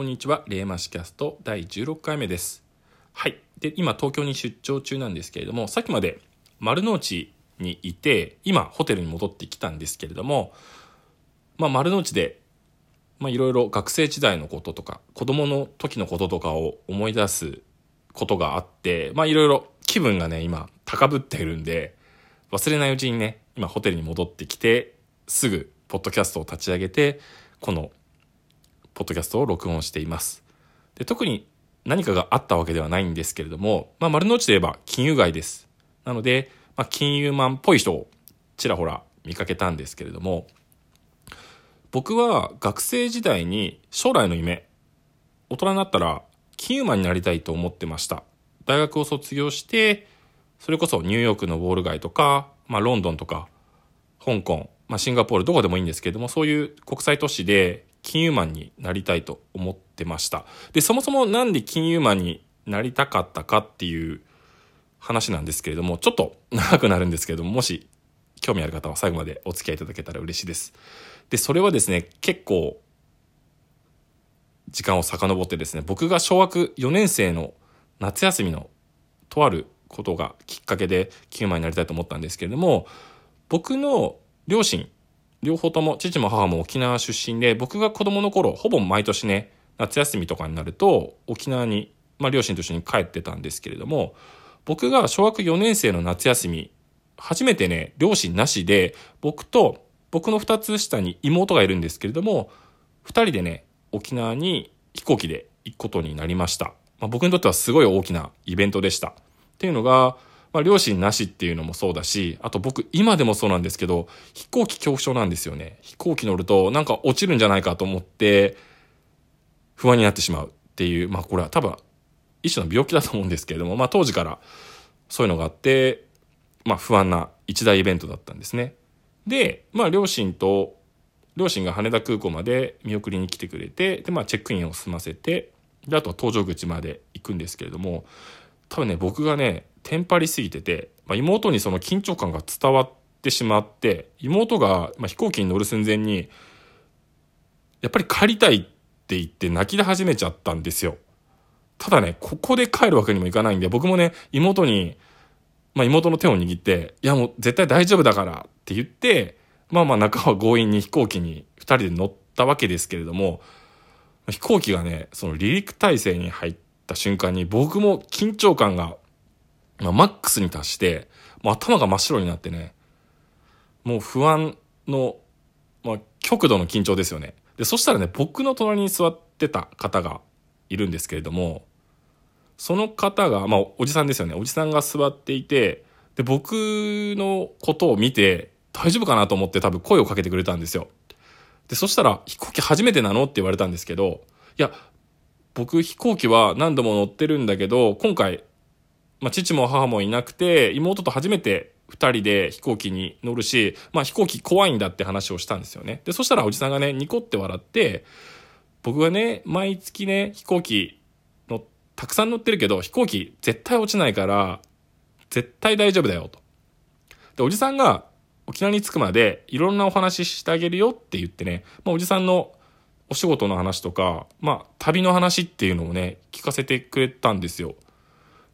こんにちは。レーマシキャスト第16回目です。はい。で、今東京に出張中なんですけれども、さっきまで丸の内にいて、今ホテルに戻ってきたんですけれども、まあ丸の内で、まあいろいろ学生時代のこととか、子供の時のこととかを思い出すことがあって、まあいろいろ気分がね、今高ぶっているんで、忘れないうちにね、今ホテルに戻ってきて、すぐポッドキャストを立ち上げて、このポッドキャストを録音しています。で特に何かがあったわけではないんですけれども、まあ、丸の内で言えば金融街です。なので、まあ、金融マンっぽい人をちらほら見かけたんですけれども、僕は学生時代に将来の夢、大人になったら金融マンになりたいと思ってました。大学を卒業して、それこそニューヨークのウォール街とか、まあ、ロンドンとか、香港、まあ、シンガポールどこでもいいんですけれどもそういう国際都市で金融マンになりたいと思ってました。でそもそもなんで金融マンになりたかったかっていう話なんですけれどもちょっと長くなるんですけれどももし興味ある方は最後までお付き合いいただけたら嬉しいです。でそれはですね結構時間を遡ってですね僕が小学4年生の夏休みのとあることがきっかけで金融マンになりたいと思ったんですけれども僕の両親両方とも父も母も沖縄出身で僕が子供の頃ほぼ毎年ね夏休みとかになると沖縄に、まあ、両親と一緒に帰ってたんですけれども僕が小学4年生の夏休み初めてね両親なしで僕と僕の2つ下に妹がいるんですけれども2人でね沖縄に飛行機で行くことになりました、まあ、僕にとってはすごい大きなイベントでした。っていうのがまあ、両親なしっていうのもそうだし、あと僕、今でもそうなんですけど、飛行機恐怖症なんですよね。飛行機乗ると、なんか落ちるんじゃないかと思って、不安になってしまうっていう、まあこれは多分、一種の病気だと思うんですけれども、まあ当時からそういうのがあって、まあ不安な一大イベントだったんですね。で、まあ両親と、両親が羽田空港まで見送りに来てくれて、で、まあチェックインを済ませて、で、あとは搭乗口まで行くんですけれども、多分ね、僕がね、テンパりすぎてて、まあ、妹にその緊張感が伝わってしまって、妹が、まあ、飛行機に乗る寸前に、やっぱり帰りたいって言って泣き出始めちゃったんですよ。ただね、ここで帰るわけにもいかないんで、僕もね、妹に、まあ、妹の手を握って、いやもう絶対大丈夫だからって言って、まあまあ中は強引に飛行機に二人で乗ったわけですけれども、飛行機がね、その離陸態勢に入った瞬間に僕も緊張感がまあ、マックスに達して、もう頭が真っ白になってね、もう不安の、まあ、極度の緊張ですよね。で、そしたらね、僕の隣に座ってた方がいるんですけれども、その方が、まあ、おじさんですよね。おじさんが座っていて、で、僕のことを見て、大丈夫かなと思って多分声をかけてくれたんですよ。で、そしたら、飛行機初めてなの？って言われたんですけど、いや、僕飛行機は何度も乗ってるんだけど、今回、まあ、父も母もいなくて、妹と初めて二人で飛行機に乗るし、まあ、飛行機怖いんだって話をしたんですよね。で、そしたらおじさんがね、ニコって笑って、僕がね、毎月ね、飛行機の、たくさん乗ってるけど、飛行機絶対落ちないから、絶対大丈夫だよ、と。で、おじさんが沖縄に着くまで、いろんなお話ししてあげるよって言ってね、まあ、おじさんのお仕事の話とか、まあ、旅の話っていうのをね、聞かせてくれたんですよ。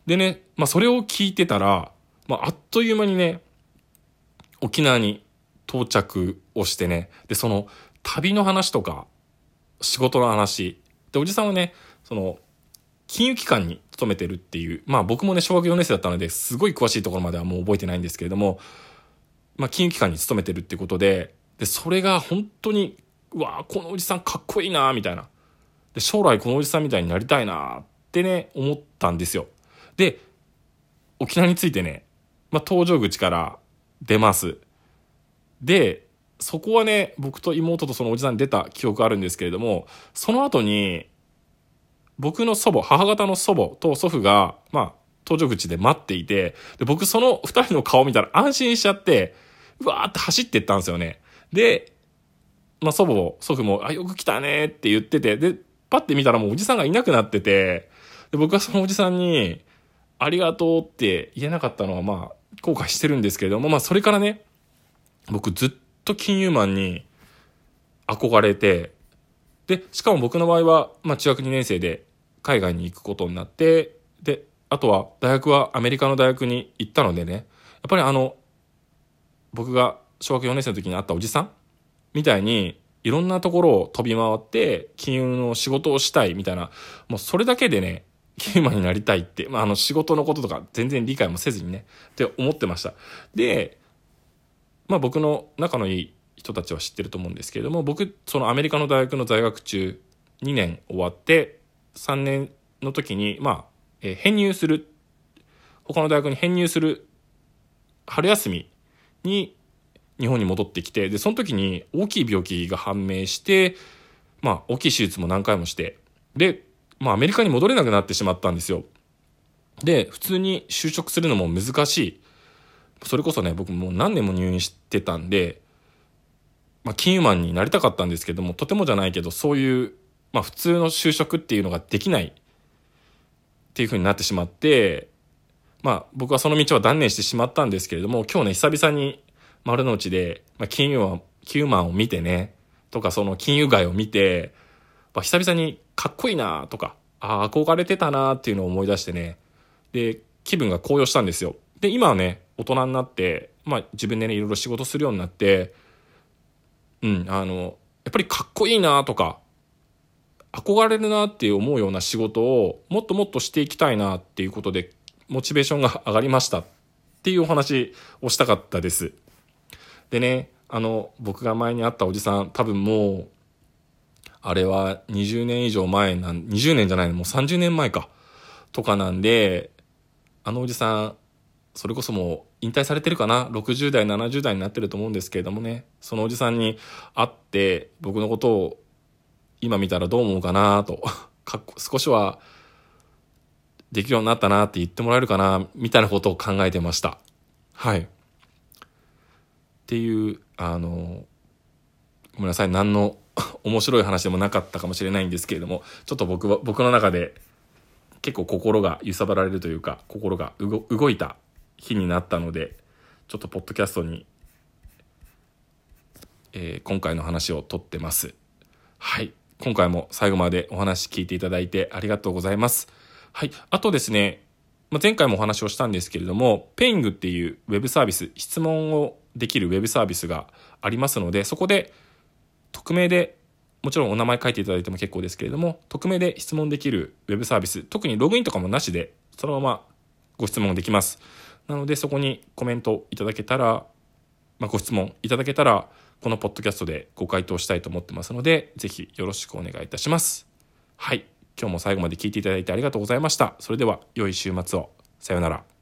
でね、まあそれを聞いてたら、まああっという間にね、沖縄に到着をしてね、で、その旅の話とか、仕事の話、で、おじさんはね、その、金融機関に勤めてるっていう、まあ僕もね、小学4年生だったので、すごい詳しいところまではもう覚えてないんですけれども、まあ金融機関に勤めてるってことで、で、それが本当に、うわこのおじさんかっこいいなみたいな。で、将来このおじさんみたいになりたいなってね、思ったんですよ。で、沖縄についてね、まあ、搭乗口から出ます。で、そこはね、僕と妹とそのおじさんに出た記憶あるんですけれども、その後に、僕の祖母、母方の祖母と祖父が、まあ、搭乗口で待っていて、で、僕その二人の顔見たら安心しちゃって、うわーって走ってったんですよね。で、まあ、祖母も祖父も、あ、よく来たねって言ってて、で、パッて見たらもうおじさんがいなくなってて、で、僕はそのおじさんに、ありがとうって言えなかったのはまあ後悔してるんですけれども、まあそれからね、僕ずっと金融マンに憧れて、で、しかも僕の場合は、まあ中学2年生で海外に行くことになって、で、あとは大学はアメリカの大学に行ったのでね、やっぱりあの、僕が小学4年生の時に会ったおじさんみたいに、いろんなところを飛び回って、金融の仕事をしたいみたいな、もうそれだけでね、キーマンになりたいって、まあ、あの仕事のこととか全然理解もせずにね、って思ってました。で、まあ僕の仲のいい人たちは知ってると思うんですけれども、僕、そのアメリカの大学の在学中、2年終わって、3年の時に、まあ、えー、編入する、他の大学に編入する春休みに日本に戻ってきて、で、その時に大きい病気が判明して、まあ、大きい手術も何回もして、で、まあ、アメリカに戻れなくなってしまったんですよ。で、普通に就職するのも難しい。それこそね、僕もう何年も入院してたんで、まあ、金融マンになりたかったんですけども、とてもじゃないけど、そういう、まあ、普通の就職っていうのができないっていう風になってしまって、まあ、僕はその道は断念してしまったんですけれども、今日ね、久々に丸の内で、まあ、金融マン、金融マンを見てね、とかその金融街を見て、まあ、久々にかっこいいなとか、ああ、憧れてたなっていうのを思い出してね、で、気分が高揚したんですよ。で、今はね、大人になって、まあ自分でね、いろいろ仕事するようになって、うん、あの、やっぱりかっこいいなとか、憧れるなって思うような仕事をもっともっとしていきたいなっていうことで、モチベーションが上がりましたっていうお話をしたかったです。でね、あの、僕が前に会ったおじさん、多分もう、あれは20年以上前なん、20年じゃないの、もう30年前か。とかなんで、あのおじさん、それこそもう引退されてるかな ?60 代、70代になってると思うんですけれどもね、そのおじさんに会って、僕のことを今見たらどう思うかな？と、か少しはできるようになったなって言ってもらえるかな？みたいなことを考えてました。はい。っていう、あの、ごめんなさい、何の面白い話でもなかったかもしれないんですけれども、ちょっと僕は、僕の中で結構心が揺さぶられるというか、心が動いた日になったので、ちょっとポッドキャストに、えー、今回の話をとってます。はい。今回も最後までお話聞いていただいてありがとうございます。はい。あとですね、まあ、前回もお話をしたんですけれども、ペイングっていうウェブサービス、質問をできるウェブサービスがありますので、そこで匿名で、もちろんお名前書いていただいても結構ですけれども、匿名で質問できるウェブサービス、特にログインとかもなしで、そのままご質問できます。なので、そこにコメントいただけたら、まあ、ご質問いただけたら、このポッドキャストでご回答したいと思ってますので、ぜひよろしくお願いいたします。はい。今日も最後まで聞いていただいてありがとうございました。それでは、良い週末を。さようなら。